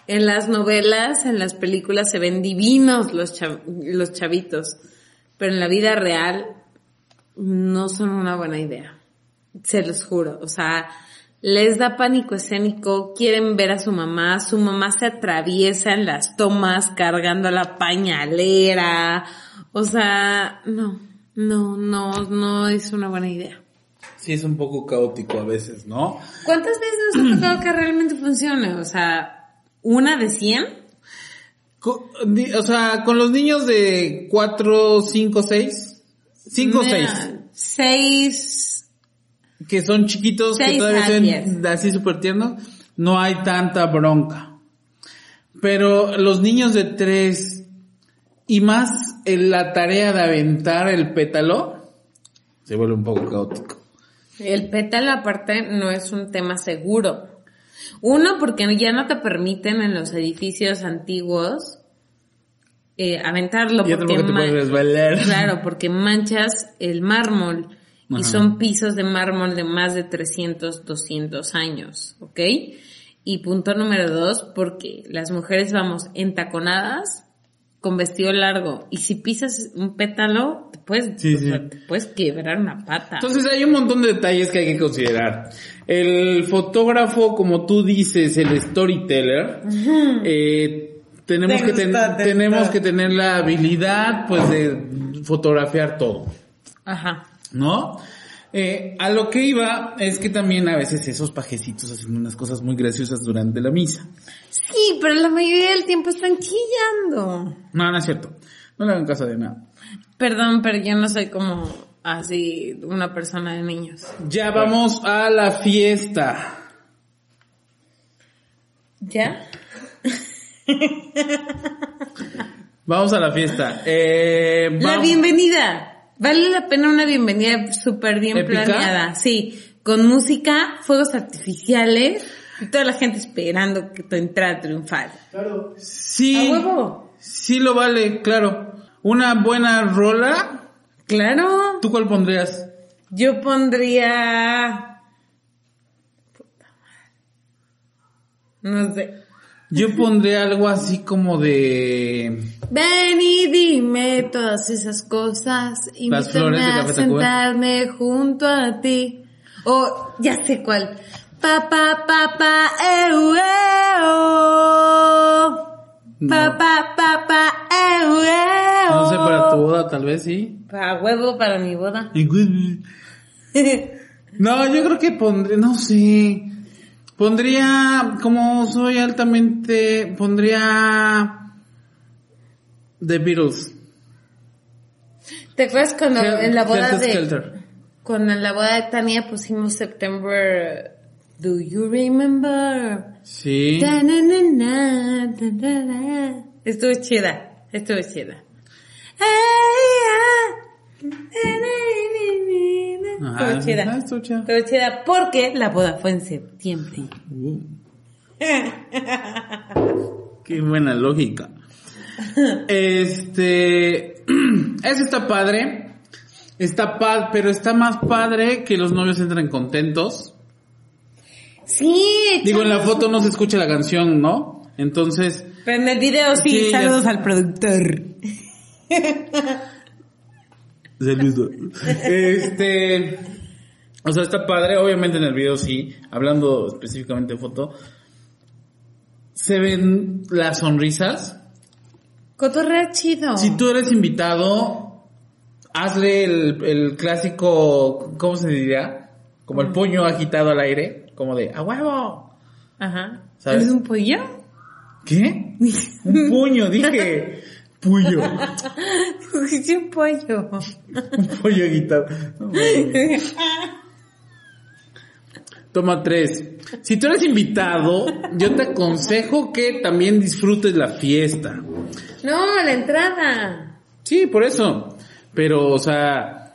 En las novelas, en las películas se ven divinos los, chav- los chavitos, pero en la vida real no son una buena idea. Se los juro. O sea, les da pánico escénico, quieren ver a su mamá, su mamá se atraviesa en las tomas cargando la pañalera. O sea, no, no, no, no es una buena idea. Sí, es un poco caótico a veces, ¿no? ¿Cuántas veces nos ha tocado que realmente funcione? O sea, una de cien. Co- di- O sea, con los niños de 4, 5, 6. 5, 6. Mira, Seis. Que son chiquitos, que todavía diez. así súper tiernos. No hay tanta bronca. Pero los niños de 3 y más en la tarea de aventar el pétalo, se vuelve un poco caótico. El pétalo aparte no es un tema seguro. Uno, porque ya no te permiten en los edificios antiguos eh, aventarlo. Y otro porque porque. Claro, porque manchas el mármol y son pisos de mármol de más de 300, 200 años, ¿ok? Y punto número dos, porque las mujeres vamos entaconadas con vestido largo y si pisas un pétalo, te puedes, Sí, o sea, sí. te puedes quebrar una pata. Entonces hay un montón de detalles que hay que considerar. El fotógrafo, como tú dices, el storyteller, eh, tenemos, Te que ten- gusta, te tenemos gusta. que tener la habilidad pues de fotografiar todo, Ajá. ¿no? Eh, a lo que iba es que también a veces esos pajecitos hacen unas cosas muy graciosas durante la misa. Sí, pero la mayoría del tiempo están chillando. No, no es cierto. No le hagan caso de nada. Perdón, pero yo no soy como así una persona de niños. Ya vamos a la fiesta. ¿Ya? Vamos a la fiesta. Eh, La vamos- bienvenida. Vale la pena una bienvenida súper bien ¿Épica? planeada. Sí, con música, fuegos artificiales y toda la gente esperando que tu entrada triunfal. Sí. ¿A huevo? Sí lo vale, claro. Una buena rola. Claro. ¿Tú cuál pondrías? Yo pondría... Puta madre. No sé. Yo pondría algo así como de... Ven y dime todas esas cosas. Invítame a sentarme junto a ti. O, ya sé cuál. Pa, pa, pa, pa, eu, eu. Pa, No. pa, pa, sé, para tu boda tal vez sí. Pa huevo para mi boda. [laughs] No, yo creo que pondría, no sé. Pondría, como soy altamente, pondría The Beatles. ¿Te acuerdas cuando Hel- en la boda Helter de... Skelter. Cuando en la boda de Tania pusimos September... Do you remember? Sí. Na, na, ta. Estuvo chida, estuvo chida. Ay, ah. Ajá, estuvo chida. ah, estuvo chida. Porque la boda fue en septiembre. Uh. [laughs] Qué buena lógica. Este, [clears throat] eso está padre. Está padre, pero está más padre que los novios entren contentos. Sí, Digo, en la foto no se escucha la canción, ¿no? Entonces, Pero en el video sí, saludos al productor. [laughs] [laughs] Saludos. Este, o sea, está padre, obviamente en el video sí, hablando específicamente de foto, se ven las sonrisas. Cotorrea chido. Si tú eres invitado, hazle el, el clásico, ¿cómo se diría? Como el puño agitado al aire, como de, ¡a huevo! Ajá. ¿Sabes? ¿Es un pollo? ¿Qué? [laughs] Un puño, dije. Puño. Es [laughs] un pollo. Un pollo. No, mames. Toma tres. Si tú eres invitado, yo te aconsejo que también disfrutes la fiesta. No, la entrada. Sí, por eso. Pero, o sea,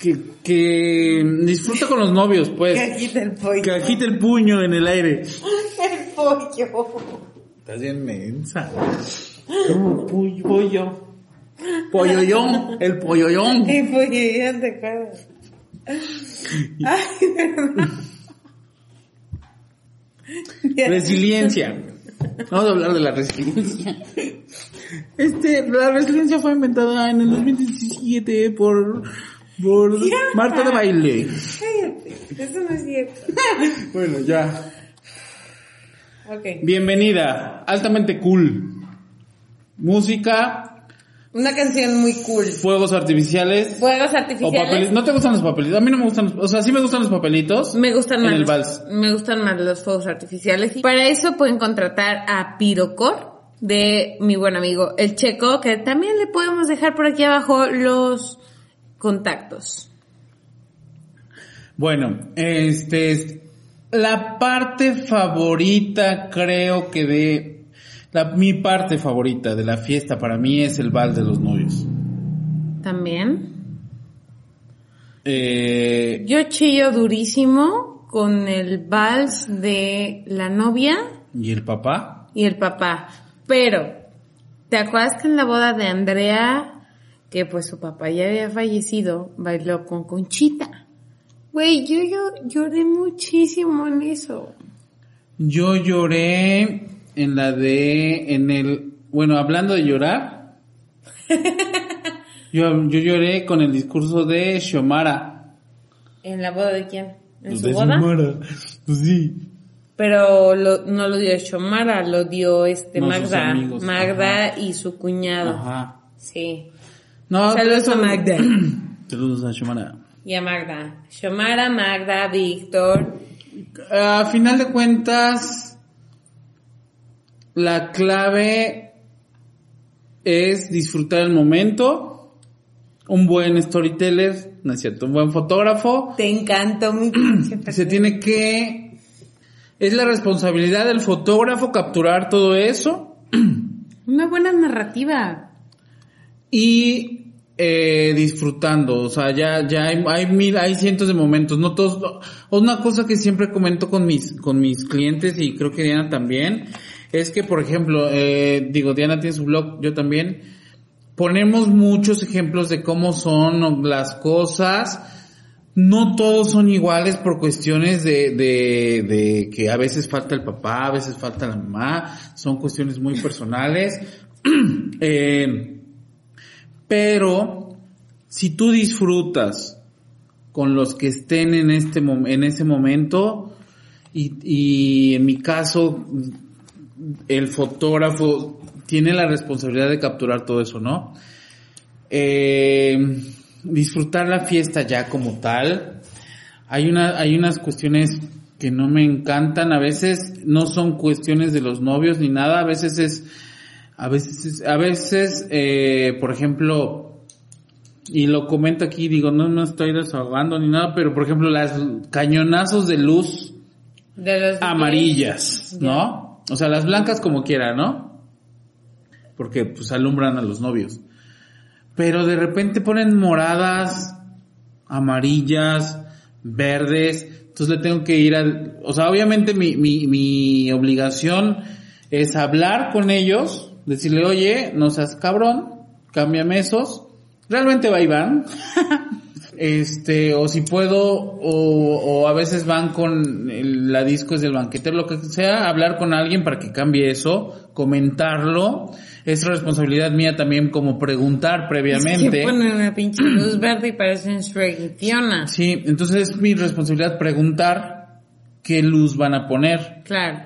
que, que disfruta con los novios, pues. Que agita el pollo. Que agite el puño en el aire. [laughs] El pollo. Estás bien mensa. Como pollo. Pollo. Polloyón. El polloyón. El pollo, ya te acuerdas. Ay, verdad. Resiliencia. Vamos a hablar de la resiliencia. Este, la resiliencia fue inventada en el 2017 por, por. Marta de Baile. Cállate, eso no es cierto. Bueno, ya. Bienvenida, altamente cool. Música, Una canción muy cool. fuegos artificiales Fuegos o artificiales. ¿No te gustan los papelitos? A mí no me gustan los, o sea, sí me gustan los papelitos. Me gustan en más. el los- vals. Me gustan más los fuegos artificiales. Y para eso pueden contratar a Pirocor de mi buen amigo El Checo, que también le podemos dejar por aquí abajo los contactos. Bueno, este, la parte favorita creo que de, la, mi parte favorita de la fiesta para mí es el bal de los novios. También. Eh, Yo chillo durísimo con el vals de la novia ¿Y el papá? y el papá. Pero, ¿te acuerdas que en la boda de Andrea, que pues su papá ya había fallecido, bailó con Conchita? Güey, yo, yo lloré muchísimo en eso. Yo lloré en la de, en el, bueno, hablando de llorar, [laughs] yo, yo lloré con el discurso de Xiomara. ¿En la boda de quién? ¿En Pues su de boda? Xiomara, pues sí. Pero lo- no lo dio Xiomara, lo dio este No, Magda. amigos, Magda ajá. y su cuñado. Ajá. Sí. No, Saludos a Magda. [clears throat] Saludos a Xiomara. Y a Magda. Xiomara, Magda, Víctor. A final de cuentas, la clave es disfrutar el momento, un buen storyteller, no es cierto, un buen fotógrafo, Te encantó mi [clears throat] pinche se tiene que, es la responsabilidad del fotógrafo capturar todo eso. [clears throat] Una buena narrativa. y eh, disfrutando, o sea, ya, ya hay, hay mil, hay cientos de momentos, no todos, una cosa que siempre comento con mis, con mis clientes y creo que Diana también, es que por ejemplo, eh, digo, Diana tiene su blog, yo también, ponemos muchos ejemplos de cómo son las cosas, no todos son iguales por cuestiones de, de, de que a veces falta el papá, a veces falta la mamá, son cuestiones muy personales. [clears throat] eh, pero si tú disfrutas con los que estén en este en ese momento y, y en mi caso el fotógrafo tiene la responsabilidad de capturar todo eso, ¿no? Eh, disfrutar la fiesta ya como tal. Hay una, hay unas cuestiones que no me encantan, a veces no son cuestiones de los novios ni nada, a veces es, a veces, es- a veces, eh, por ejemplo, y lo comento aquí, digo, no me estoy desahogando ni nada, pero por ejemplo, las cañonazos de luz De los amarillas, ¿no? O sea, las blancas como quiera, ¿no? Porque pues alumbran a los novios. Pero de repente ponen moradas amarillas, verdes, entonces le tengo que ir al, o sea, obviamente mi, mi, mi obligación es hablar con ellos, decirle, oye, no seas cabrón, cámbiame esos, realmente va y van, [laughs] este, o si puedo, o, o a veces van con el- la disco es del banquetero, lo que sea, hablar con alguien para que cambie eso, comentarlo, es responsabilidad mía también como preguntar previamente. Que ponen una pinche luz verde y parecen Fiona. Sí, entonces es mi responsabilidad preguntar qué luz van a poner. Claro.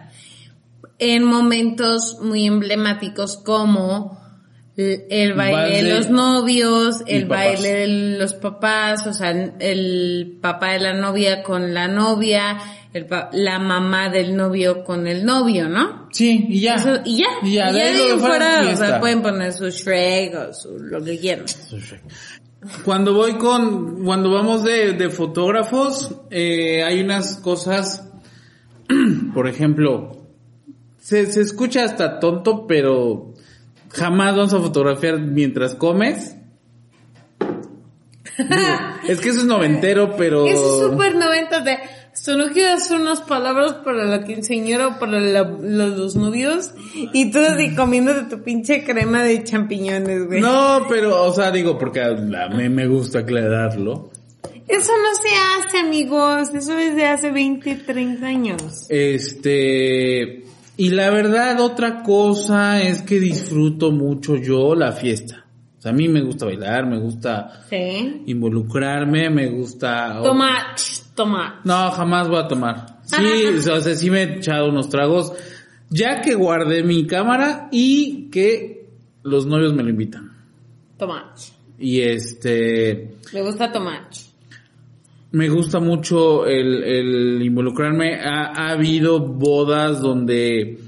En momentos muy emblemáticos como el, baile de los novios, el baile de los papás, o sea, el papá de la novia con la novia, el pa- la mamá del novio con el novio, ¿no? Sí, y ya. Eso- y ya, Y ya, y ya de ahí fuera, o sea, pueden poner su Shrek o su lo que quieran. Cuando voy con, cuando vamos de, de fotógrafos, eh, hay unas cosas, [clears throat] por ejemplo, se, se escucha hasta tonto, pero jamás vamos a fotografiar mientras comes. Digo, es que eso es noventero, pero... [laughs] Eso es súper noventa de, solo quiero hacer unas palabras para la quinceañera o para la- los, los novios y tú así comiéndote tu pinche crema de champiñones, güey. No, pero, o sea, digo, porque a mí me gusta aclararlo. Eso no se hace, amigos. Eso es de hace 20, 30 años. Este, y la verdad, otra cosa es que disfruto mucho yo la fiesta. O sea, a mí me gusta bailar, me gusta Sí. involucrarme, me gusta... Toma, toma. No, jamás voy a tomar. Sí, o sea, sí me he echado unos tragos, ya que guardé mi cámara y que los novios me lo invitan. Toma. Y este, Le gusta tomar. Me gusta mucho el, el involucrarme. Ha, ha habido bodas donde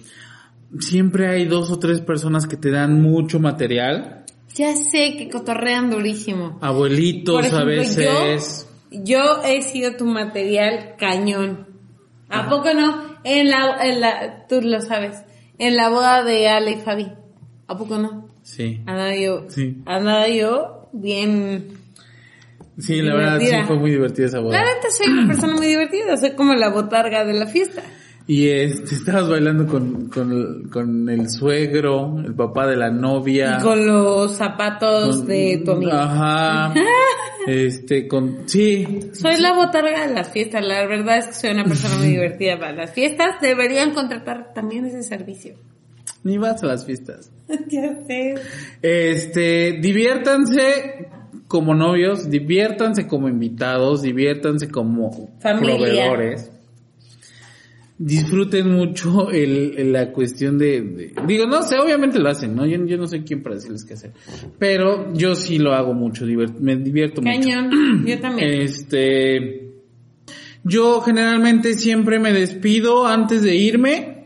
siempre hay dos o tres personas que te dan mucho material. Ya sé que cotorrean durísimo. Abuelitos Por ejemplo, a veces. Yo, yo he sido tu material cañón. ¿A poco no? En la, en la, tú lo sabes. En la boda de Ale y Fabi. ¿A poco no? Sí. Andaba yo, Sí. andaba yo bien. Sí, la verdad sí fue muy divertida esa boda. La neta soy una persona muy divertida, soy como la botarga de la fiesta. Y este, [laughs] estabas bailando con, con, con el suegro, el papá de la novia. Y con los zapatos con- de tu amigo. Ajá. [laughs] este, con, sí. Soy la botarga de las fiestas, la verdad es que soy una persona muy [laughs] divertida para las fiestas. Deberían contratar también ese servicio. Ni vas a las fiestas. ya sé. Este, diviértanse como novios, diviértanse como invitados, diviértanse como Familia. proveedores. Disfruten mucho el, el- la cuestión de, de- digo, no sé, obviamente lo hacen, ¿no? Yo, yo no soy quien para decirles qué hacer, pero yo sí lo hago mucho, me divierto mucho. Cañón, yo [clears throat] también. Este, yo generalmente siempre me despido antes de irme.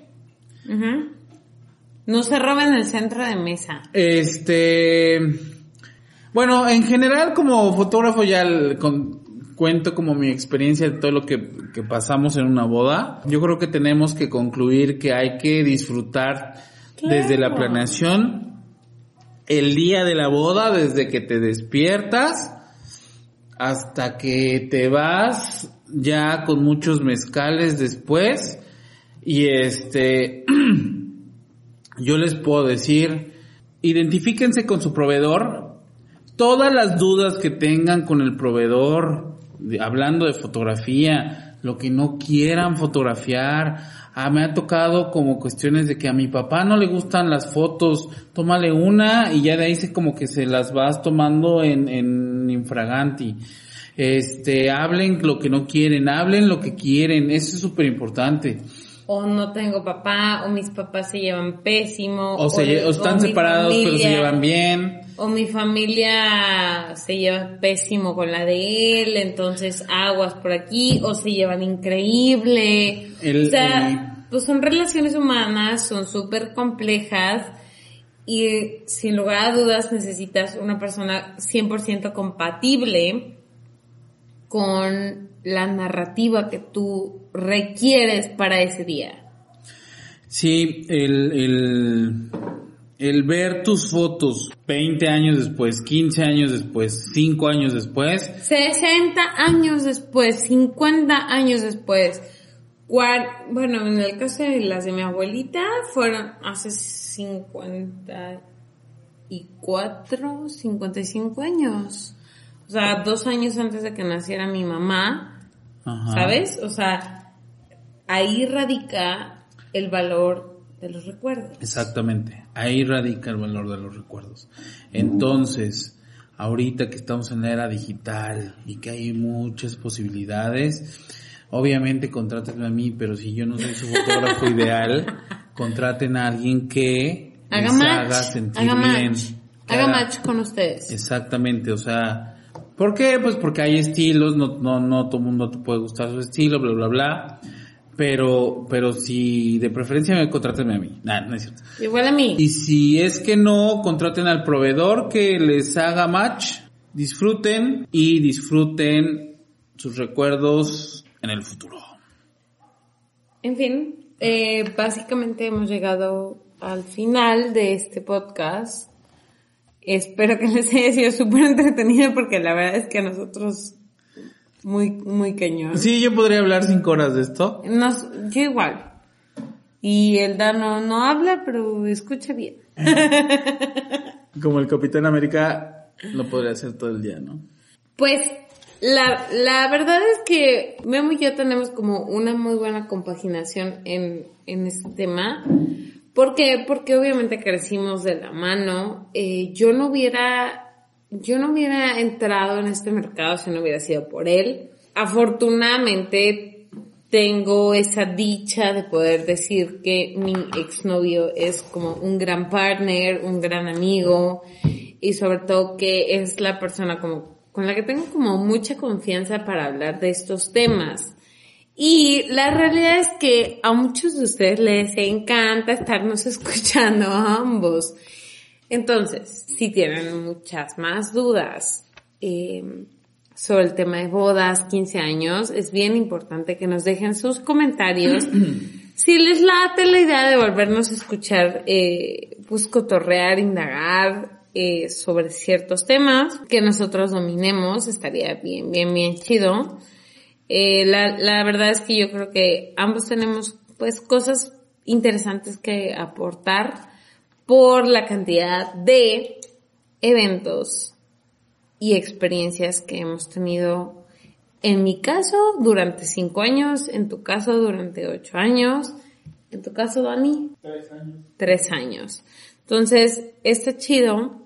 No se roben el centro de mesa. Este, bueno, en general como fotógrafo ya el- con- cuento como mi experiencia de todo lo que, que pasamos en una boda. Yo creo que tenemos que concluir que hay que disfrutar desde la planeación, el día de la boda, desde que te despiertas hasta que te vas ya con muchos mezcales después y este [clears throat] yo les puedo decir, identifíquense con su proveedor, todas las dudas que tengan con el proveedor, de- hablando de fotografía, lo que no quieran fotografiar, ah, me ha tocado como cuestiones de que a mi papá no le gustan las fotos, tómale una y ya de ahí se como que se las vas tomando en, en infraganti. Este, hablen lo que no quieren, hablen lo que quieren, eso es súper importante. O no tengo papá, o mis papás se llevan pésimo. O, se, o están separados pero se llevan bien. O mi familia se lleva pésimo con la de él, entonces aguas por aquí, o se llevan increíble. El- o sea, pues son relaciones humanas, son súper complejas y sin lugar a dudas necesitas una persona 100% compatible con la narrativa que tú requieres para ese día. Sí, el, el, el ver tus fotos 20 años después, 15 años después, 5 años después, 60 años después, 50 años después. cuar- bueno, en el caso de las de mi abuelita, fueron hace 54, 55 años. O sea, dos años antes de que naciera mi mamá, Ajá. ¿sabes? O sea, ahí radica el valor de los recuerdos. Exactamente, ahí radica el valor de los recuerdos. Entonces, ahorita que estamos en la era digital y que hay muchas posibilidades, obviamente contrátenme a mí, pero si yo no soy su fotógrafo [laughs] ideal, contraten a alguien que Haga les match, haga sentir haga bien. match, haga- match con ustedes. Exactamente, o sea, ¿por qué? Pues porque hay estilos, no, no, no todo el mundo te puede gustar su estilo, bla, bla, bla. Pero, pero si de preferencia me contraten a mí. Nah, no es cierto. Igual a mí. Y si es que no, contraten al proveedor que les haga match, disfruten y disfruten sus recuerdos en el futuro. En fin, eh, básicamente hemos llegado al final de este podcast. Espero que les haya sido súper entretenido porque la verdad es que a nosotros muy, muy cañón. Sí, yo podría hablar cinco horas de esto. Nos, yo igual. Y el Dano no habla, pero escucha bien. [laughs] Como el Capitán América lo podría hacer todo el día, ¿no? Pues la, la verdad es que Memo y yo tenemos como una muy buena compaginación en, en este tema. ¿Por qué? Porque obviamente crecimos de la mano. Eh, yo no hubiera, yo no hubiera entrado en este mercado si no hubiera sido por él. Afortunadamente tengo esa dicha de poder decir que mi exnovio es como un gran partner, un gran amigo y sobre todo que es la persona como con la que tengo como mucha confianza para hablar de estos temas. Y la realidad es que a muchos de ustedes les encanta estarnos [laughs] escuchando a ambos. Entonces, si tienen muchas más dudas eh, sobre el tema de bodas, 15 años, es bien importante que nos dejen sus comentarios. [clears throat] si les late la idea de volvernos a escuchar, eh, pues cotorrear, indagar eh, sobre ciertos temas que nosotros dominemos, estaría bien, bien, bien chido. Eh, la, la verdad es que yo creo que ambos tenemos pues cosas interesantes que aportar por la cantidad de eventos y experiencias que hemos tenido en mi caso durante cinco años, en tu caso durante ocho años, en tu caso Dani, Tres años. tres años. Entonces, está chido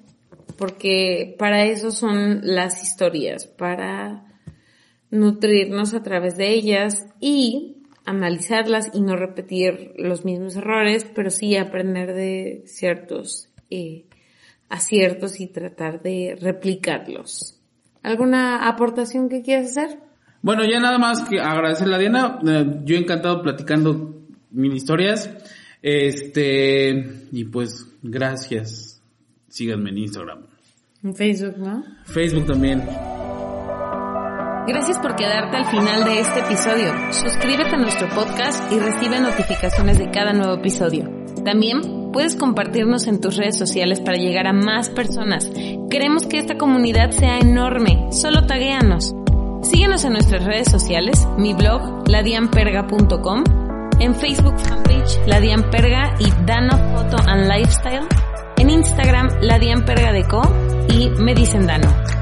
porque para eso son las historias, para nutrirnos a través de ellas y analizarlas y no repetir los mismos errores, pero sí aprender de ciertos eh, aciertos y tratar de replicarlos. ¿Alguna aportación que quieras hacer? Bueno, ya nada más que agradecerle a Diana. Eh, yo encantado platicando mil historias. Este, y pues, gracias. Síganme en Instagram. En Facebook, ¿no? Facebook también. Gracias por quedarte al final de este episodio. Suscríbete a nuestro podcast y recibe notificaciones de cada nuevo episodio. También puedes compartirnos en tus redes sociales para llegar a más personas. Queremos que esta comunidad sea enorme. Solo taguéanos. Síguenos en nuestras redes sociales, mi blog, ladianperga.com, en Facebook fanpage, Ladianperga y Dano Photo and Lifestyle, en Instagram, Ladianpergadeco y Me Dicen Dano.